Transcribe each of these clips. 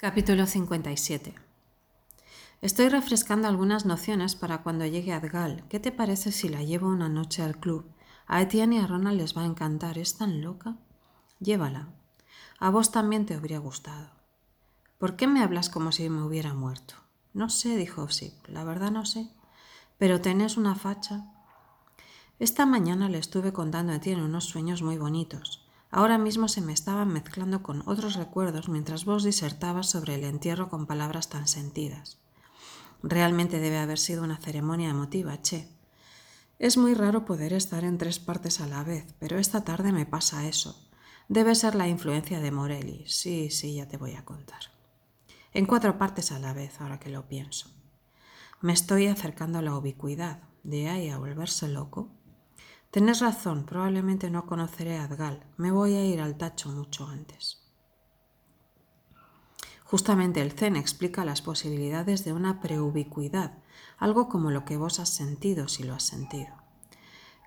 Capítulo 57 Estoy refrescando algunas nociones para cuando llegue Adgal. ¿Qué te parece si la llevo una noche al club? A Etienne y a Ronald les va a encantar. ¿Es tan loca? Llévala. A vos también te habría gustado. ¿Por qué me hablas como si me hubiera muerto? No sé, dijo Sip. La verdad no sé. Pero tenés una facha. Esta mañana le estuve contando a Etienne unos sueños muy bonitos. Ahora mismo se me estaban mezclando con otros recuerdos mientras vos disertabas sobre el entierro con palabras tan sentidas. Realmente debe haber sido una ceremonia emotiva, che. Es muy raro poder estar en tres partes a la vez, pero esta tarde me pasa eso. Debe ser la influencia de Morelli. Sí, sí, ya te voy a contar. En cuatro partes a la vez, ahora que lo pienso. Me estoy acercando a la ubicuidad. De ahí a volverse loco. Tenés razón, probablemente no conoceré a Adgal. Me voy a ir al tacho mucho antes. Justamente el Zen explica las posibilidades de una preubicuidad, algo como lo que vos has sentido si lo has sentido.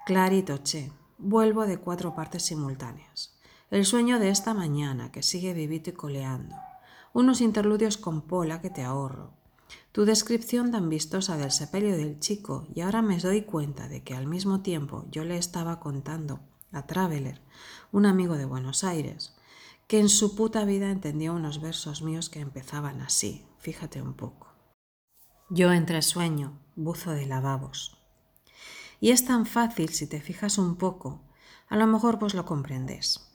Clarito, che, vuelvo de cuatro partes simultáneas. El sueño de esta mañana que sigue vivito y coleando. Unos interludios con Pola que te ahorro. Tu descripción tan vistosa del sepelio del chico y ahora me doy cuenta de que al mismo tiempo yo le estaba contando a Traveler, un amigo de Buenos Aires, que en su puta vida entendió unos versos míos que empezaban así, fíjate un poco. Yo entre sueño, buzo de lavabos. Y es tan fácil si te fijas un poco, a lo mejor vos lo comprendés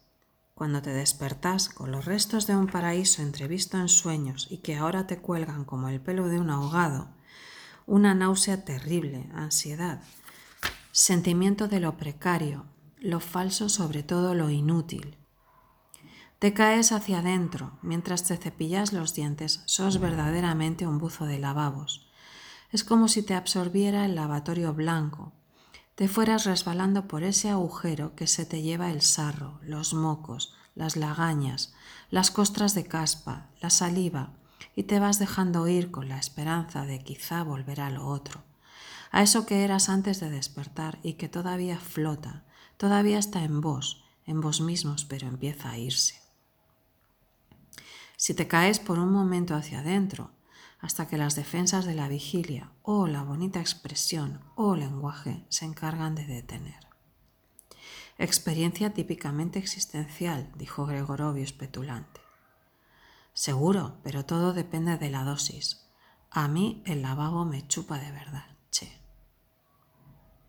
cuando te despertás con los restos de un paraíso entrevisto en sueños y que ahora te cuelgan como el pelo de un ahogado, una náusea terrible, ansiedad, sentimiento de lo precario, lo falso sobre todo lo inútil. Te caes hacia adentro, mientras te cepillas los dientes, sos verdaderamente un buzo de lavabos. Es como si te absorbiera el lavatorio blanco, te fueras resbalando por ese agujero que se te lleva el sarro, los mocos, las lagañas, las costras de caspa, la saliva, y te vas dejando ir con la esperanza de quizá volver a lo otro, a eso que eras antes de despertar y que todavía flota, todavía está en vos, en vos mismos, pero empieza a irse. Si te caes por un momento hacia adentro, hasta que las defensas de la vigilia o la bonita expresión o lenguaje se encargan de detener. Experiencia típicamente existencial, dijo Gregorovius petulante. Seguro, pero todo depende de la dosis. A mí el lavabo me chupa de verdad.